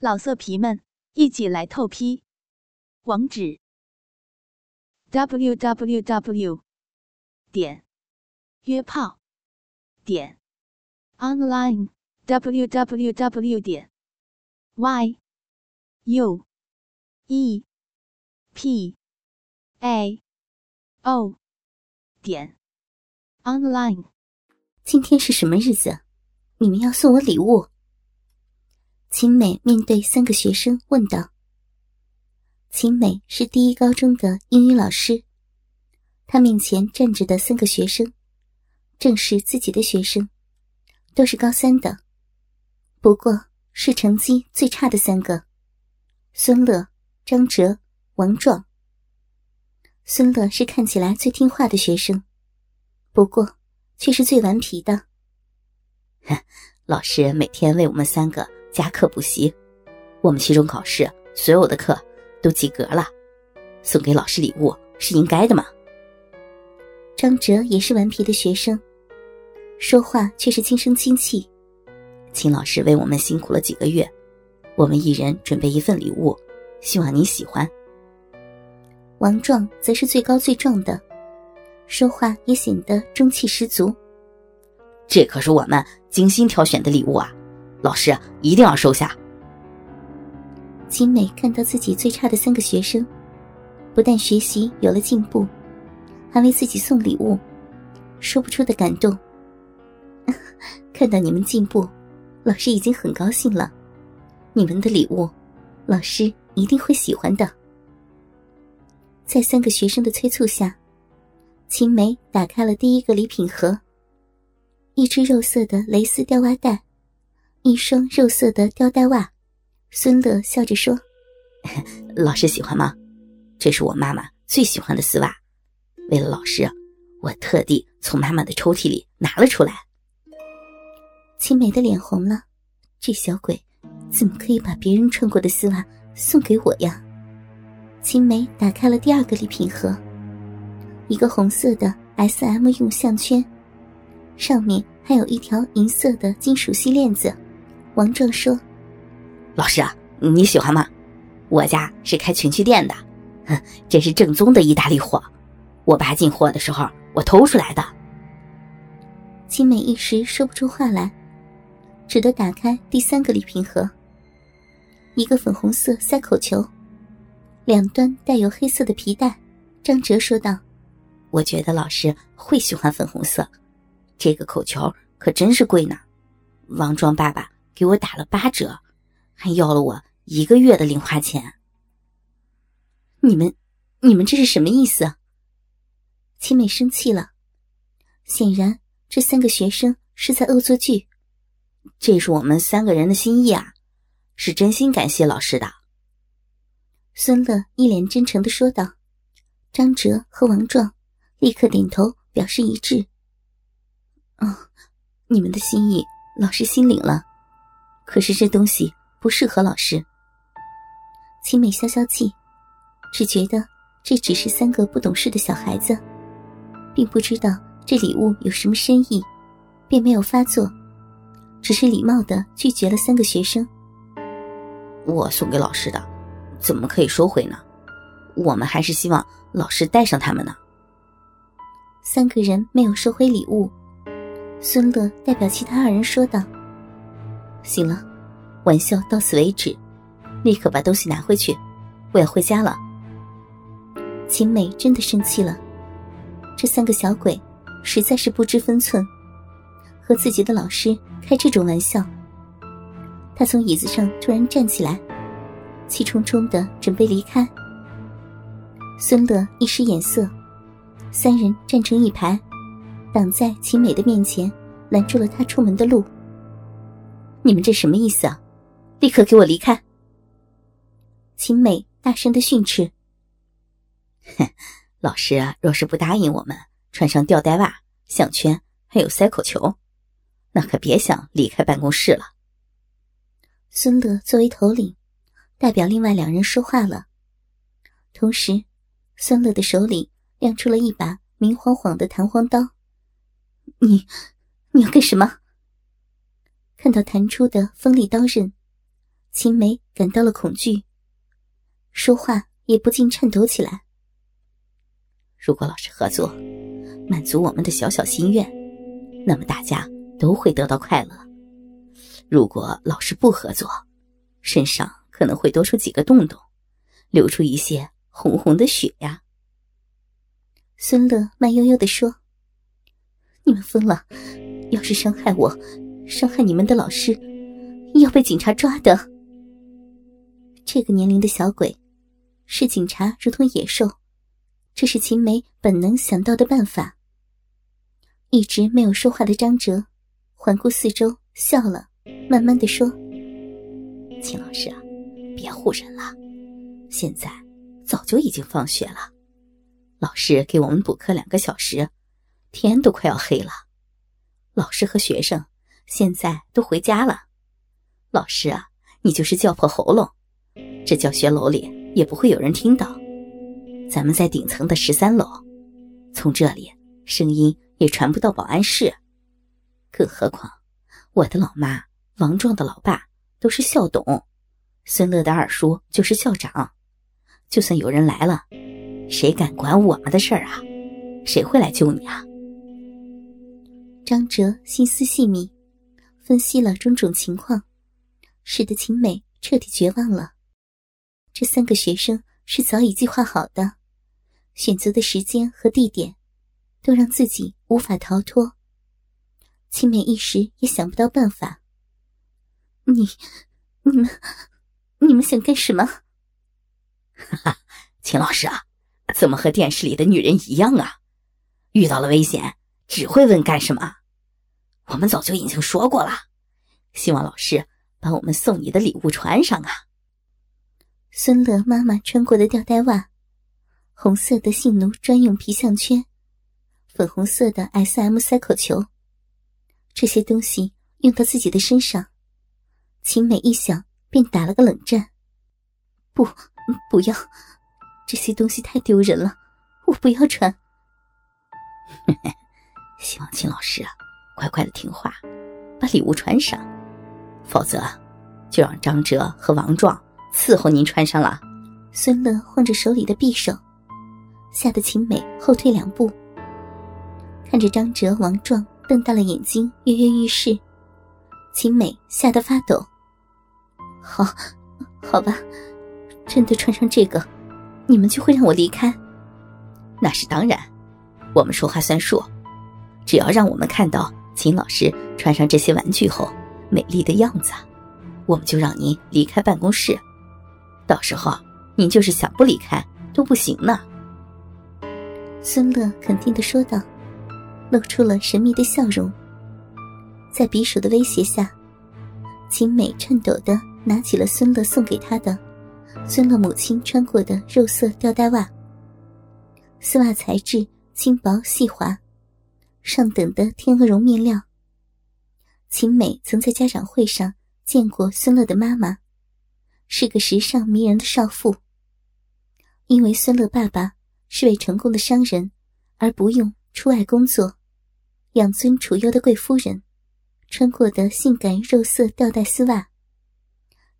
老色皮们，一起来透批！网址：w w w 点约炮点 online w w w 点 y u e p a o 点 online。今天是什么日子？你们要送我礼物？秦美面对三个学生问道：“秦美是第一高中的英语老师，她面前站着的三个学生，正是自己的学生，都是高三的，不过是成绩最差的三个：孙乐、张哲、王壮。孙乐是看起来最听话的学生，不过却是最顽皮的。老师每天为我们三个。”加课补习，我们期中考试所有的课都及格了，送给老师礼物是应该的嘛。张哲也是顽皮的学生，说话却是轻声轻气。秦老师为我们辛苦了几个月，我们一人准备一份礼物，希望你喜欢。王壮则是最高最壮的，说话也显得中气十足。这可是我们精心挑选的礼物啊！老师一定要收下。秦美看到自己最差的三个学生，不但学习有了进步，还为自己送礼物，说不出的感动。看到你们进步，老师已经很高兴了。你们的礼物，老师一定会喜欢的。在三个学生的催促下，秦梅打开了第一个礼品盒，一只肉色的蕾丝吊袜带。一双肉色的吊带袜，孙乐笑着说：“老师喜欢吗？这是我妈妈最喜欢的丝袜，为了老师，我特地从妈妈的抽屉里拿了出来。”青梅的脸红了，这小鬼怎么可以把别人穿过的丝袜送给我呀？青梅打开了第二个礼品盒，一个红色的 S M 用项圈，上面还有一条银色的金属细链子。王壮说：“老师啊，你喜欢吗？我家是开情趣店的，这是正宗的意大利货。我爸进货的时候，我偷出来的。”青美一时说不出话来，只得打开第三个礼品盒。一个粉红色塞口球，两端带有黑色的皮带。张哲说道：“我觉得老师会喜欢粉红色，这个口球可真是贵呢。”王壮爸爸。给我打了八折，还要了我一个月的零花钱。你们，你们这是什么意思？青美生气了，显然这三个学生是在恶作剧。这是我们三个人的心意啊，是真心感谢老师的。孙乐一脸真诚的说道。张哲和王壮立刻点头表示一致。哦，你们的心意，老师心领了。可是这东西不适合老师。青美消消气，只觉得这只是三个不懂事的小孩子，并不知道这礼物有什么深意，便没有发作，只是礼貌的拒绝了三个学生。我送给老师的，怎么可以收回呢？我们还是希望老师带上他们呢。三个人没有收回礼物，孙乐代表其他二人说道。行了，玩笑到此为止，立刻把东西拿回去，我要回家了。秦美真的生气了，这三个小鬼实在是不知分寸，和自己的老师开这种玩笑。他从椅子上突然站起来，气冲冲的准备离开。孙乐一使眼色，三人站成一排，挡在秦美的面前，拦住了他出门的路。你们这什么意思啊？立刻给我离开！秦美大声的训斥。哼，老师啊若是不答应我们穿上吊带袜、项圈，还有塞口球，那可别想离开办公室了。孙乐作为头领，代表另外两人说话了。同时，孙乐的手里亮出了一把明晃晃的弹簧刀。你，你要干什么？看到弹出的锋利刀刃，秦梅感到了恐惧，说话也不禁颤抖起来。如果老师合作，满足我们的小小心愿，那么大家都会得到快乐；如果老师不合作，身上可能会多出几个洞洞，流出一些红红的血呀。孙乐慢悠悠的说：“你们疯了！要是伤害我，伤害你们的老师，要被警察抓的。”这个年龄的小鬼，视警察如同野兽，这是秦梅本能想到的办法。一直没有说话的张哲，环顾四周，笑了，慢慢的说：“秦老师啊，别唬人了，现在早就已经放学了。”老师给我们补课两个小时，天都快要黑了。老师和学生现在都回家了。老师啊，你就是叫破喉咙，这教学楼里也不会有人听到。咱们在顶层的十三楼，从这里声音也传不到保安室。更何况，我的老妈王壮的老爸都是校董，孙乐的二叔就是校长。就算有人来了。谁敢管我们的事儿啊？谁会来救你啊？张哲心思细密，分析了种种情况，使得秦美彻底绝望了。这三个学生是早已计划好的，选择的时间和地点，都让自己无法逃脱。秦美一时也想不到办法。你、你们、你们想干什么？哈哈，秦老师啊！怎么和电视里的女人一样啊？遇到了危险只会问干什么？我们早就已经说过了，希望老师把我们送你的礼物穿上啊。孙乐妈妈穿过的吊带袜，红色的性奴专用皮项圈，粉红色的 S M 塞口球，这些东西用到自己的身上，秦美一想便打了个冷战。不，不要。这些东西太丢人了，我不要穿。嘿 嘿希望秦老师啊乖乖的听话，把礼物穿上，否则就让张哲和王壮伺候您穿上了。孙乐晃着手里的匕首，吓得秦美后退两步，看着张哲、王壮瞪大了眼睛跃跃欲试，秦美吓得发抖。好，好吧，真的穿上这个。你们就会让我离开？那是当然，我们说话算数。只要让我们看到秦老师穿上这些玩具后美丽的样子，我们就让您离开办公室。到时候您就是想不离开都不行呢。孙乐肯定的说道，露出了神秘的笑容。在匕首的威胁下，秦美颤抖的拿起了孙乐送给她的。孙乐母亲穿过的肉色吊带袜，丝袜材质轻薄细滑，上等的天鹅绒面料。秦美曾在家长会上见过孙乐的妈妈，是个时尚迷人的少妇。因为孙乐爸爸是位成功的商人，而不用出外工作，养尊处优的贵夫人，穿过的性感肉色吊带丝袜。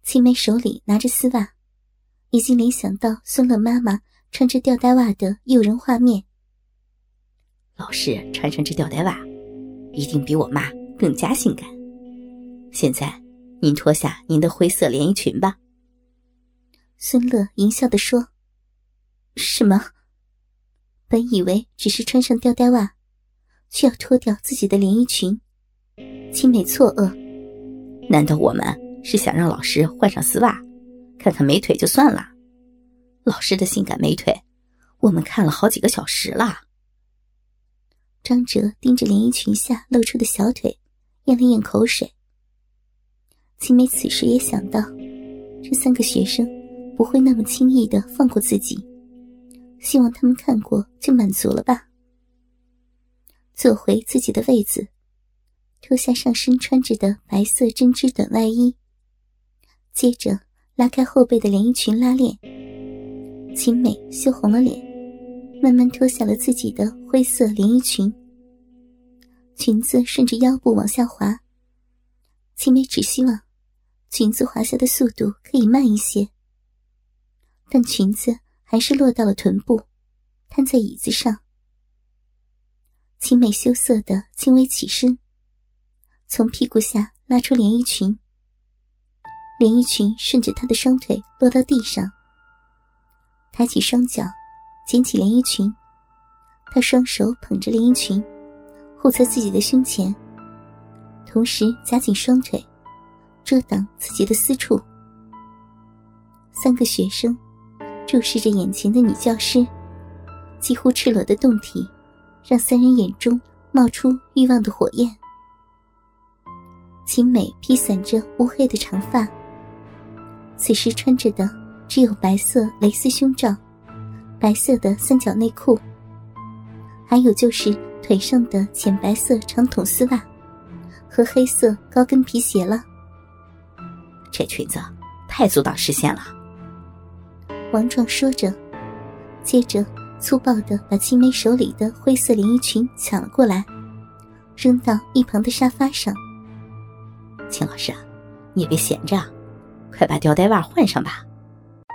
秦梅手里拿着丝袜。已经联想到孙乐妈妈穿着吊带袜的诱人画面。老师穿上这吊带袜，一定比我妈更加性感。现在，您脱下您的灰色连衣裙吧。孙乐淫笑的说：“什么？本以为只是穿上吊带袜，却要脱掉自己的连衣裙。”青美错愕：“难道我们是想让老师换上丝袜？”看看美腿就算了，老师的性感美腿，我们看了好几个小时了。张哲盯着连衣裙下露出的小腿，咽了咽口水。秦梅此时也想到，这三个学生不会那么轻易的放过自己，希望他们看过就满足了吧。坐回自己的位子，脱下上身穿着的白色针织短外衣，接着。拉开后背的连衣裙拉链，秦美羞红了脸，慢慢脱下了自己的灰色连衣裙。裙子顺着腰部往下滑，青梅只希望裙子滑下的速度可以慢一些，但裙子还是落到了臀部，瘫在椅子上。青梅羞涩的轻微起身，从屁股下拉出连衣裙，连衣裙顺着她的双腿落到地上。抬起双脚，捡起连衣裙，她双手捧着连衣裙，护在自己的胸前，同时夹紧双腿。遮挡自己的私处。三个学生注视着眼前的女教师，几乎赤裸的胴体，让三人眼中冒出欲望的火焰。秦美披散着乌黑的长发，此时穿着的只有白色蕾丝胸罩、白色的三角内裤，还有就是腿上的浅白色长筒丝袜和黑色高跟皮鞋了。这裙子太阻挡视线了。王壮说着，接着粗暴的把青梅手里的灰色连衣裙抢了过来，扔到一旁的沙发上。秦老师，你也别闲着，快把吊带袜换上吧。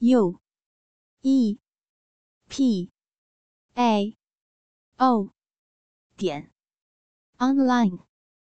u e. P. A. O. 点。Online。